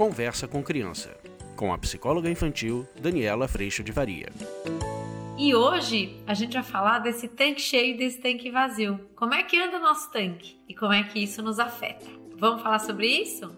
Conversa com Criança, com a psicóloga infantil Daniela Freixo de Varia. E hoje a gente vai falar desse tanque cheio e desse tanque vazio. Como é que anda o nosso tanque e como é que isso nos afeta? Vamos falar sobre isso?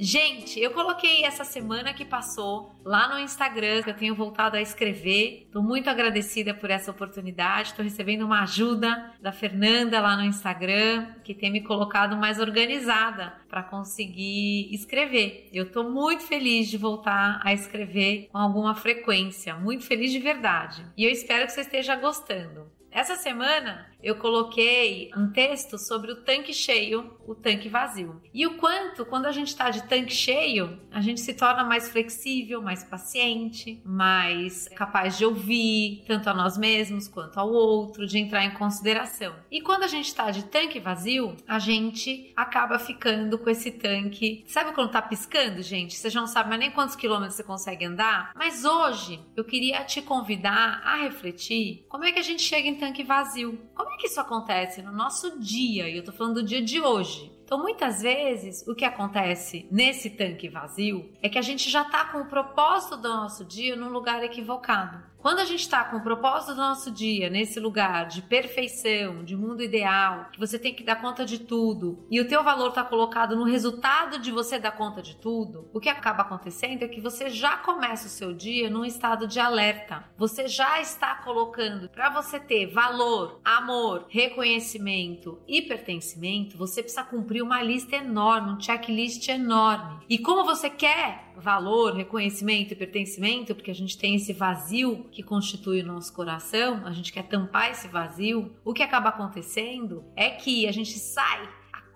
Gente, eu coloquei essa semana que passou lá no Instagram, que eu tenho voltado a escrever. Estou muito agradecida por essa oportunidade. Estou recebendo uma ajuda da Fernanda lá no Instagram, que tem me colocado mais organizada para conseguir escrever. Eu estou muito feliz de voltar a escrever com alguma frequência, muito feliz de verdade. E eu espero que você esteja gostando. Essa semana eu coloquei um texto sobre o tanque cheio, o tanque vazio. E o quanto, quando a gente está de tanque cheio, a gente se torna mais flexível, mais paciente, mais capaz de ouvir tanto a nós mesmos quanto ao outro, de entrar em consideração. E quando a gente está de tanque vazio, a gente acaba ficando com esse tanque. Sabe quando tá piscando, gente? Você já não sabe mais nem quantos quilômetros você consegue andar? Mas hoje eu queria te convidar a refletir como é que a gente chega em tanque vazio. Como como é que isso acontece no nosso dia? E eu tô falando do dia de hoje. Então, muitas vezes, o que acontece nesse tanque vazio é que a gente já está com o propósito do nosso dia num lugar equivocado. Quando a gente está com o propósito do nosso dia nesse lugar de perfeição, de mundo ideal, que você tem que dar conta de tudo e o teu valor está colocado no resultado de você dar conta de tudo, o que acaba acontecendo é que você já começa o seu dia num estado de alerta. Você já está colocando para você ter valor, amor, reconhecimento e pertencimento, você precisa cumprir uma lista enorme, um checklist enorme. E como você quer valor, reconhecimento e pertencimento, porque a gente tem esse vazio que constitui o nosso coração, a gente quer tampar esse vazio, o que acaba acontecendo é que a gente sai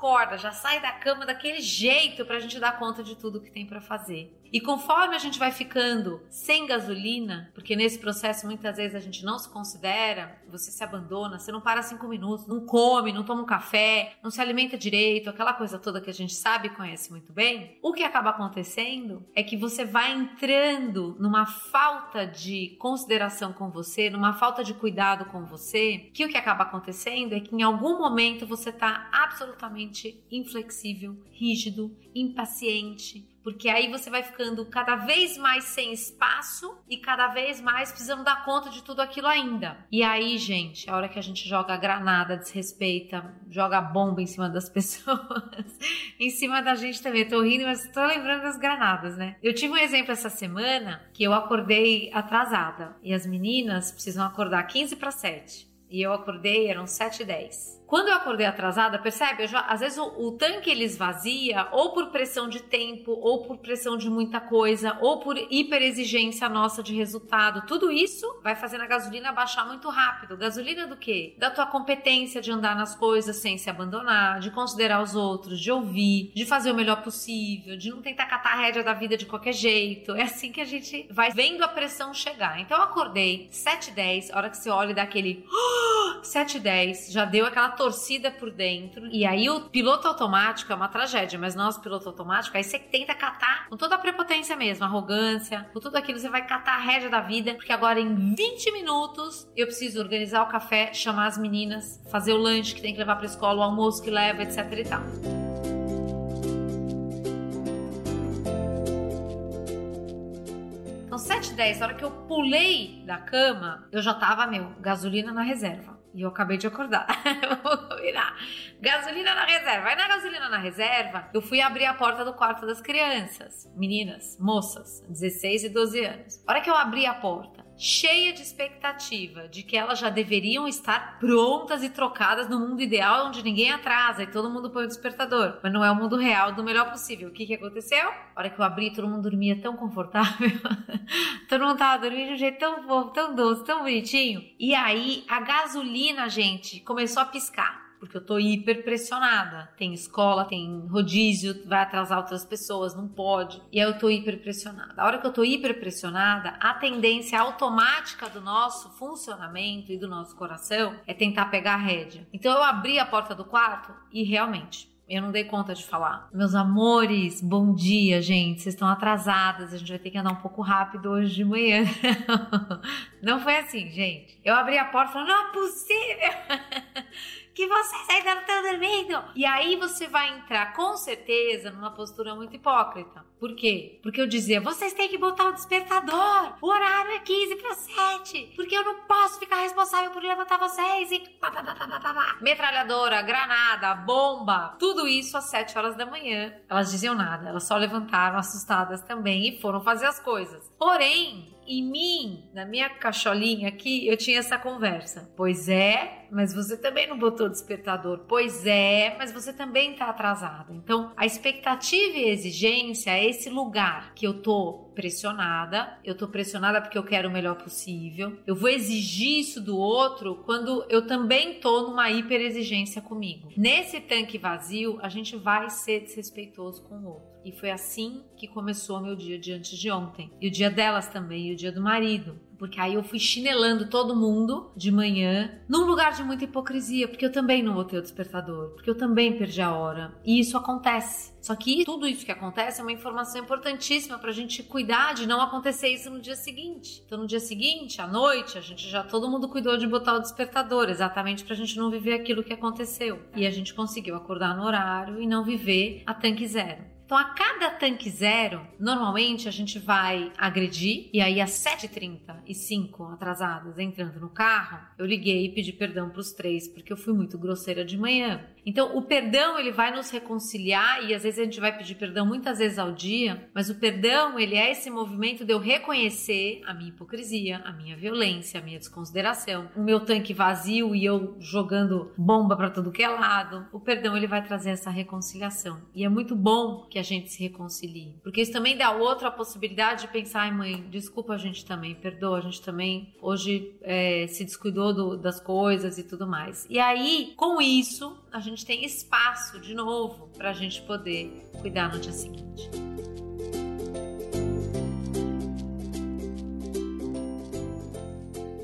acorda, já sai da cama daquele jeito para a gente dar conta de tudo que tem para fazer. E conforme a gente vai ficando sem gasolina, porque nesse processo muitas vezes a gente não se considera, você se abandona, você não para cinco minutos, não come, não toma um café, não se alimenta direito, aquela coisa toda que a gente sabe e conhece muito bem, o que acaba acontecendo é que você vai entrando numa falta de consideração com você, numa falta de cuidado com você, que o que acaba acontecendo é que em algum momento você está absolutamente inflexível, rígido, impaciente, porque aí você vai ficando cada vez mais sem espaço e cada vez mais precisando dar conta de tudo aquilo ainda. E aí, gente, a hora que a gente joga granada, desrespeita, joga bomba em cima das pessoas, em cima da gente também. Eu tô rindo, mas tô lembrando das granadas, né? Eu tive um exemplo essa semana que eu acordei atrasada e as meninas precisam acordar 15 para 7. E eu acordei, eram 7 e 10. Quando eu acordei atrasada, percebe? Já, às vezes o, o, tanque ele esvazia ou por pressão de tempo, ou por pressão de muita coisa, ou por hiperexigência nossa de resultado. Tudo isso vai fazendo a gasolina baixar muito rápido. Gasolina do quê? Da tua competência de andar nas coisas sem se abandonar, de considerar os outros, de ouvir, de fazer o melhor possível, de não tentar catar a rédea da vida de qualquer jeito. É assim que a gente vai vendo a pressão chegar. Então eu acordei 7h10, a hora que você olha e dá aquele 7h10, já deu aquela torcida por dentro. E aí o piloto automático é uma tragédia, mas nosso piloto automático, aí você tenta catar com toda a prepotência mesmo, arrogância, com tudo aquilo, você vai catar a rédea da vida, porque agora em 20 minutos eu preciso organizar o café, chamar as meninas, fazer o lanche que tem que levar pra escola, o almoço que leva, etc e tal. Então, 7 e 10, a hora que eu pulei da cama, eu já tava, meu, gasolina na reserva. E eu acabei de acordar. Vou combinar. Gasolina na reserva. Aí na gasolina na reserva, eu fui abrir a porta do quarto das crianças. Meninas, moças, 16 e 12 anos. A hora que eu abri a porta, cheia de expectativa de que elas já deveriam estar prontas e trocadas no mundo ideal onde ninguém atrasa e todo mundo põe o despertador. Mas não é o mundo real do melhor possível. O que, que aconteceu? A hora que eu abri, todo mundo dormia tão confortável. todo mundo tava dormindo de um jeito tão fofo, tão doce, tão bonitinho. E aí a gasolina, gente, começou a piscar porque eu tô hiper pressionada. Tem escola, tem rodízio, vai atrasar outras pessoas, não pode. E aí eu tô hiper pressionada. A hora que eu tô hiper pressionada, a tendência automática do nosso funcionamento e do nosso coração é tentar pegar a rédea. Então eu abri a porta do quarto e realmente eu não dei conta de falar. Meus amores, bom dia, gente. Vocês estão atrasadas. A gente vai ter que andar um pouco rápido hoje de manhã. Não foi assim, gente. Eu abri a porta e falei: não é possível. que vocês ainda não estão dormindo. E aí você vai entrar com certeza numa postura muito hipócrita. Por quê? Porque eu dizia, vocês têm que botar o despertador. O horário é 15 para 7. Porque eu não posso ficar responsável por levantar vocês e pá, pá, pá, pá, pá, metralhadora, granada, bomba, tudo isso às 7 horas da manhã. Elas diziam nada, elas só levantaram assustadas também e foram fazer as coisas. Porém, em mim, na minha cacholinha aqui, eu tinha essa conversa. Pois é, mas você também não botou despertador. Pois é, mas você também tá atrasada. Então, a expectativa e a exigência é esse lugar que eu tô pressionada, eu tô pressionada porque eu quero o melhor possível. Eu vou exigir isso do outro quando eu também tô numa hiperexigência comigo. Nesse tanque vazio, a gente vai ser desrespeitoso com o outro. E foi assim que começou meu dia de antes de ontem. E o dia delas também, e o dia do marido porque aí eu fui chinelando todo mundo de manhã, num lugar de muita hipocrisia, porque eu também não botei o despertador, porque eu também perdi a hora. E isso acontece. Só que tudo isso que acontece é uma informação importantíssima para a gente cuidar de não acontecer isso no dia seguinte. Então, no dia seguinte, à noite, a gente já todo mundo cuidou de botar o despertador, exatamente para a gente não viver aquilo que aconteceu. E a gente conseguiu acordar no horário e não viver a tanque zero. Então, a cada tanque zero, normalmente a gente vai agredir, e aí às 7h30 e 5 atrasadas, entrando no carro, eu liguei e pedi perdão para os três, porque eu fui muito grosseira de manhã. Então, o perdão, ele vai nos reconciliar, e às vezes a gente vai pedir perdão muitas vezes ao dia, mas o perdão, ele é esse movimento de eu reconhecer a minha hipocrisia, a minha violência, a minha desconsideração, o meu tanque vazio e eu jogando bomba para todo que é lado. O perdão, ele vai trazer essa reconciliação. E é muito bom que a gente se reconcilie. Porque isso também dá outra possibilidade de pensar, ai mãe, desculpa a gente também, perdoa, a gente também hoje é, se descuidou do, das coisas e tudo mais. E aí, com isso, a gente tem espaço de novo para a gente poder cuidar no dia seguinte.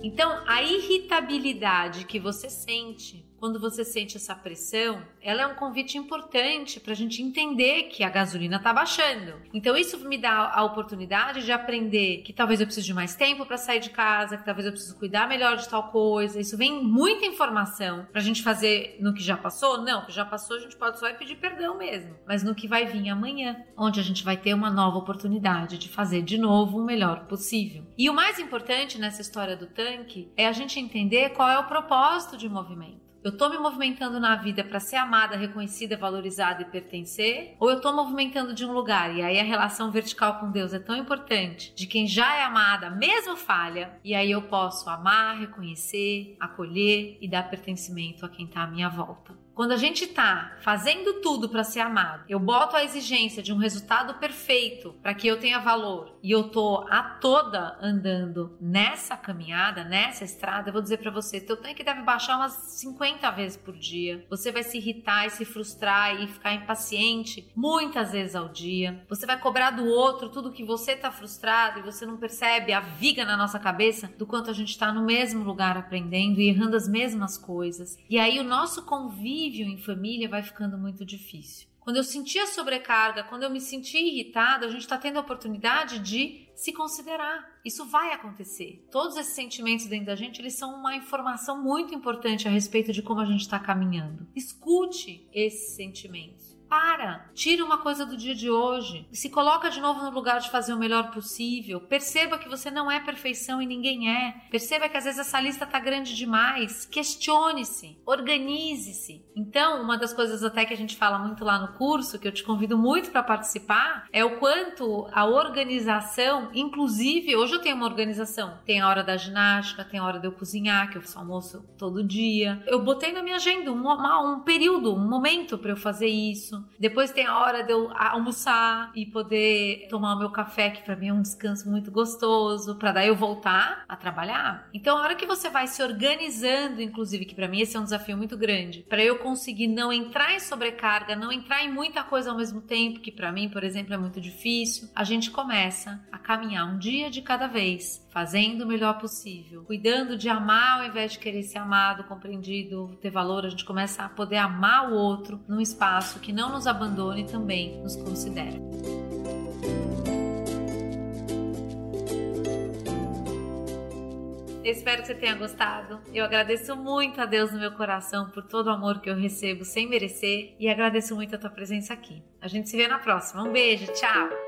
Então, a irritabilidade que você sente quando você sente essa pressão, ela é um convite importante para a gente entender que a gasolina está baixando. Então, isso me dá a oportunidade de aprender que talvez eu precise de mais tempo para sair de casa, que talvez eu precise cuidar melhor de tal coisa. Isso vem muita informação para a gente fazer no que já passou? Não, o que já passou a gente pode só pedir perdão mesmo. Mas no que vai vir amanhã, onde a gente vai ter uma nova oportunidade de fazer de novo o melhor possível. E o mais importante nessa história do tanque é a gente entender qual é o propósito de movimento. Eu estou me movimentando na vida para ser amada, reconhecida, valorizada e pertencer? Ou eu estou movimentando de um lugar? E aí a relação vertical com Deus é tão importante, de quem já é amada, mesmo falha, e aí eu posso amar, reconhecer, acolher e dar pertencimento a quem está à minha volta. Quando a gente tá fazendo tudo para ser amado, eu boto a exigência de um resultado perfeito para que eu tenha valor e eu tô a toda andando nessa caminhada, nessa estrada, eu vou dizer para você, teu tanque deve baixar umas 50 vezes por dia. Você vai se irritar e se frustrar e ficar impaciente muitas vezes ao dia. Você vai cobrar do outro tudo que você tá frustrado e você não percebe a viga na nossa cabeça do quanto a gente tá no mesmo lugar aprendendo e errando as mesmas coisas. E aí o nosso convívio convívio em família vai ficando muito difícil. Quando eu sentia sobrecarga, quando eu me sentia irritada, a gente está tendo a oportunidade de se considerar. Isso vai acontecer. Todos esses sentimentos dentro da gente, eles são uma informação muito importante a respeito de como a gente está caminhando. Escute esses sentimentos. Para, tira uma coisa do dia de hoje, se coloca de novo no lugar de fazer o melhor possível. Perceba que você não é perfeição e ninguém é. Perceba que às vezes essa lista tá grande demais. Questione-se, organize-se. Então, uma das coisas até que a gente fala muito lá no curso, que eu te convido muito para participar, é o quanto a organização, inclusive, hoje eu tenho uma organização. Tem a hora da ginástica, tem a hora de eu cozinhar, que eu faço almoço todo dia. Eu botei na minha agenda um, um período, um momento para eu fazer isso. Depois tem a hora de eu almoçar e poder tomar o meu café, que para mim é um descanso muito gostoso, para daí eu voltar a trabalhar. Então, a hora que você vai se organizando, inclusive, que para mim esse é um desafio muito grande, para eu conseguir não entrar em sobrecarga, não entrar em muita coisa ao mesmo tempo, que para mim, por exemplo, é muito difícil, a gente começa a caminhar um dia de cada vez, fazendo o melhor possível, cuidando de amar ao invés de querer ser amado, compreendido, ter valor, a gente começa a poder amar o outro num espaço que não nos abandone também nos considera. Eu espero que você tenha gostado. Eu agradeço muito a Deus no meu coração por todo o amor que eu recebo sem merecer e agradeço muito a tua presença aqui. A gente se vê na próxima. Um beijo, tchau.